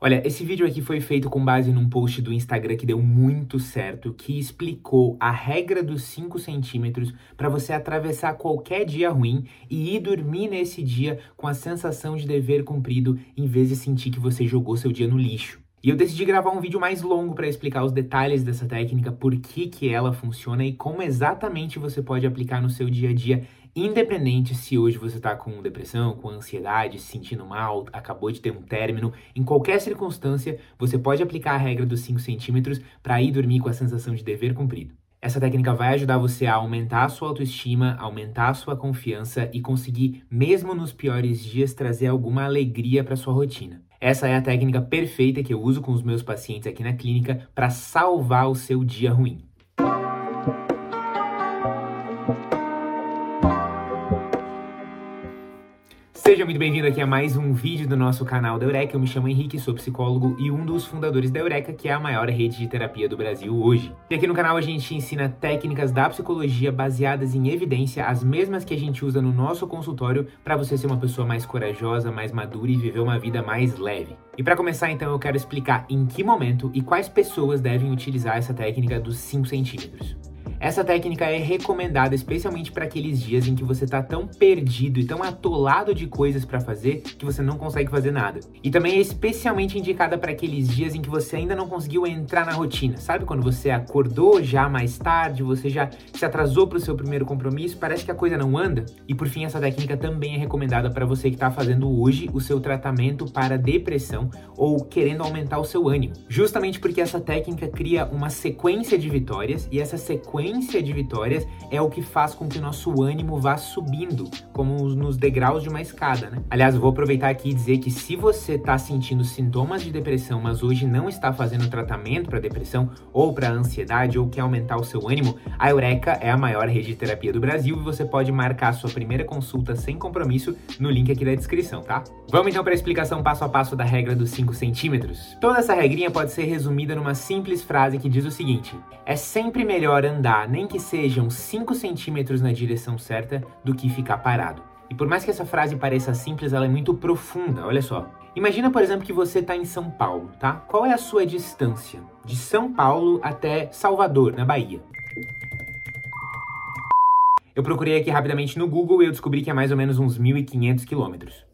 Olha, esse vídeo aqui foi feito com base num post do Instagram que deu muito certo, que explicou a regra dos 5 centímetros para você atravessar qualquer dia ruim e ir dormir nesse dia com a sensação de dever cumprido, em vez de sentir que você jogou seu dia no lixo. E eu decidi gravar um vídeo mais longo para explicar os detalhes dessa técnica, por que, que ela funciona e como exatamente você pode aplicar no seu dia a dia Independente se hoje você está com depressão, com ansiedade, se sentindo mal, acabou de ter um término, em qualquer circunstância, você pode aplicar a regra dos 5 centímetros para ir dormir com a sensação de dever cumprido. Essa técnica vai ajudar você a aumentar a sua autoestima, aumentar a sua confiança e conseguir, mesmo nos piores dias, trazer alguma alegria para sua rotina. Essa é a técnica perfeita que eu uso com os meus pacientes aqui na clínica para salvar o seu dia ruim. Seja muito bem-vindo aqui a mais um vídeo do nosso canal da Eureka. Eu me chamo Henrique, sou psicólogo e um dos fundadores da Eureka, que é a maior rede de terapia do Brasil hoje. E aqui no canal a gente ensina técnicas da psicologia baseadas em evidência, as mesmas que a gente usa no nosso consultório, para você ser uma pessoa mais corajosa, mais madura e viver uma vida mais leve. E para começar, então, eu quero explicar em que momento e quais pessoas devem utilizar essa técnica dos 5 centímetros. Essa técnica é recomendada especialmente para aqueles dias em que você está tão perdido e tão atolado de coisas para fazer que você não consegue fazer nada. E também é especialmente indicada para aqueles dias em que você ainda não conseguiu entrar na rotina. Sabe quando você acordou já mais tarde, você já se atrasou para o seu primeiro compromisso, parece que a coisa não anda? E por fim, essa técnica também é recomendada para você que está fazendo hoje o seu tratamento para depressão ou querendo aumentar o seu ânimo. Justamente porque essa técnica cria uma sequência de vitórias e essa sequência sequência de vitórias é o que faz com que o nosso ânimo vá subindo, como nos degraus de uma escada, né? Aliás, vou aproveitar aqui e dizer que se você está sentindo sintomas de depressão, mas hoje não está fazendo tratamento para depressão ou para ansiedade ou quer aumentar o seu ânimo, a Eureka é a maior rede de terapia do Brasil e você pode marcar sua primeira consulta sem compromisso no link aqui da descrição, tá? Vamos então para a explicação passo a passo da regra dos 5 centímetros. Toda essa regrinha pode ser resumida numa simples frase que diz o seguinte: é sempre melhor andar nem que sejam 5 centímetros na direção certa, do que ficar parado. E por mais que essa frase pareça simples, ela é muito profunda, olha só. Imagina, por exemplo, que você está em São Paulo, tá? Qual é a sua distância de São Paulo até Salvador, na Bahia? Eu procurei aqui rapidamente no Google e eu descobri que é mais ou menos uns 1.500 quilômetros.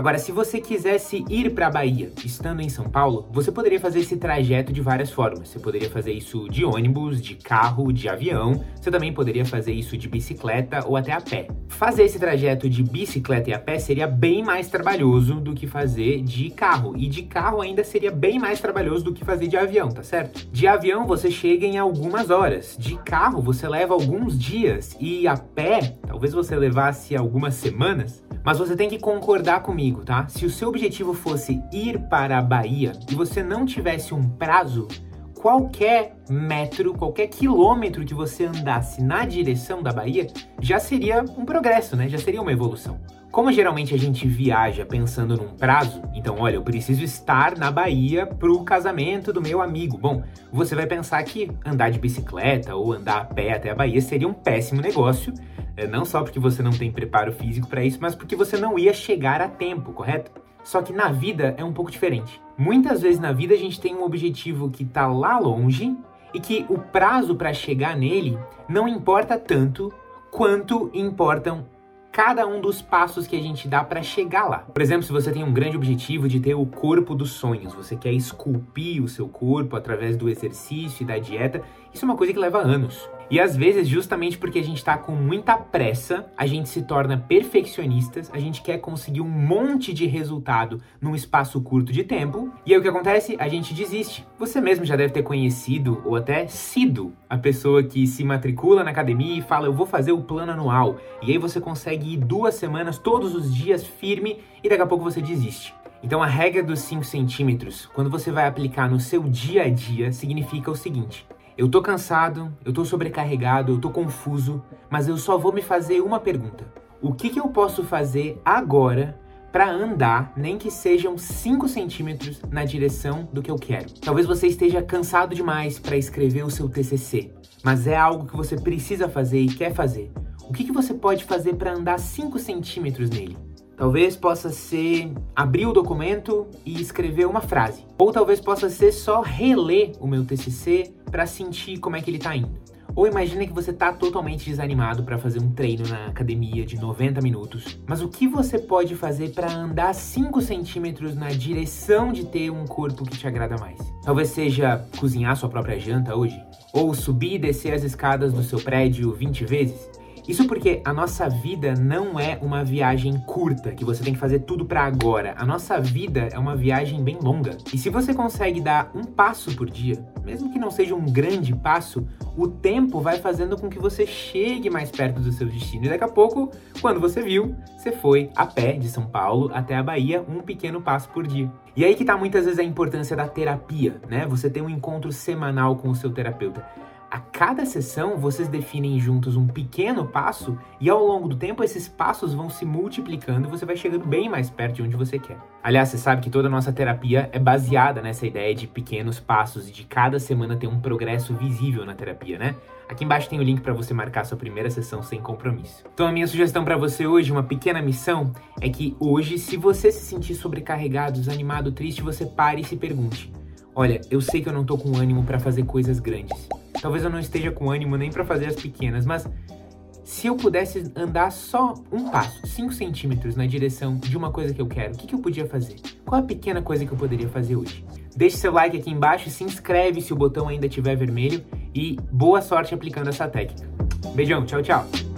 Agora, se você quisesse ir para a Bahia, estando em São Paulo, você poderia fazer esse trajeto de várias formas. Você poderia fazer isso de ônibus, de carro, de avião. Você também poderia fazer isso de bicicleta ou até a pé. Fazer esse trajeto de bicicleta e a pé seria bem mais trabalhoso do que fazer de carro. E de carro ainda seria bem mais trabalhoso do que fazer de avião, tá certo? De avião você chega em algumas horas. De carro você leva alguns dias. E a pé, talvez você levasse algumas semanas. Mas você tem que concordar comigo, tá? Se o seu objetivo fosse ir para a Bahia e você não tivesse um prazo, qualquer metro, qualquer quilômetro que você andasse na direção da Bahia já seria um progresso, né? Já seria uma evolução. Como geralmente a gente viaja pensando num prazo, então olha, eu preciso estar na Bahia pro casamento do meu amigo. Bom, você vai pensar que andar de bicicleta ou andar a pé até a Bahia seria um péssimo negócio é, não só porque você não tem preparo físico para isso, mas porque você não ia chegar a tempo, correto? Só que na vida é um pouco diferente. Muitas vezes na vida a gente tem um objetivo que está lá longe e que o prazo para chegar nele não importa tanto quanto importam cada um dos passos que a gente dá para chegar lá. Por exemplo, se você tem um grande objetivo de ter o corpo dos sonhos, você quer esculpir o seu corpo através do exercício e da dieta, isso é uma coisa que leva anos. E às vezes, justamente porque a gente está com muita pressa, a gente se torna perfeccionistas, a gente quer conseguir um monte de resultado num espaço curto de tempo, e aí o que acontece? A gente desiste. Você mesmo já deve ter conhecido ou até sido a pessoa que se matricula na academia e fala: Eu vou fazer o plano anual. E aí você consegue ir duas semanas, todos os dias, firme, e daqui a pouco você desiste. Então a regra dos 5 centímetros, quando você vai aplicar no seu dia a dia, significa o seguinte: eu tô cansado, eu tô sobrecarregado, eu tô confuso, mas eu só vou me fazer uma pergunta. O que, que eu posso fazer agora para andar, nem que sejam 5 centímetros na direção do que eu quero? Talvez você esteja cansado demais para escrever o seu TCC, mas é algo que você precisa fazer e quer fazer. O que, que você pode fazer para andar 5 centímetros nele? Talvez possa ser abrir o documento e escrever uma frase. Ou talvez possa ser só reler o meu TCC para sentir como é que ele está indo. Ou imagina que você está totalmente desanimado para fazer um treino na academia de 90 minutos, mas o que você pode fazer para andar 5 centímetros na direção de ter um corpo que te agrada mais? Talvez seja cozinhar sua própria janta hoje? Ou subir e descer as escadas do seu prédio 20 vezes? Isso porque a nossa vida não é uma viagem curta, que você tem que fazer tudo para agora. A nossa vida é uma viagem bem longa. E se você consegue dar um passo por dia, mesmo que não seja um grande passo, o tempo vai fazendo com que você chegue mais perto do seu destino. E daqui a pouco, quando você viu, você foi a pé de São Paulo até a Bahia, um pequeno passo por dia. E aí que tá muitas vezes a importância da terapia, né? Você tem um encontro semanal com o seu terapeuta a cada sessão vocês definem juntos um pequeno passo e ao longo do tempo esses passos vão se multiplicando e você vai chegando bem mais perto de onde você quer. Aliás, você sabe que toda a nossa terapia é baseada nessa ideia de pequenos passos e de cada semana ter um progresso visível na terapia, né? Aqui embaixo tem o link para você marcar sua primeira sessão sem compromisso. Então a minha sugestão para você hoje, uma pequena missão, é que hoje, se você se sentir sobrecarregado, desanimado, triste, você pare e se pergunte: Olha, eu sei que eu não tô com ânimo para fazer coisas grandes. Talvez eu não esteja com ânimo nem para fazer as pequenas, mas se eu pudesse andar só um passo, 5 centímetros na direção de uma coisa que eu quero, o que, que eu podia fazer? Qual a pequena coisa que eu poderia fazer hoje? Deixe seu like aqui embaixo, se inscreve se o botão ainda estiver vermelho e boa sorte aplicando essa técnica. Beijão, tchau, tchau!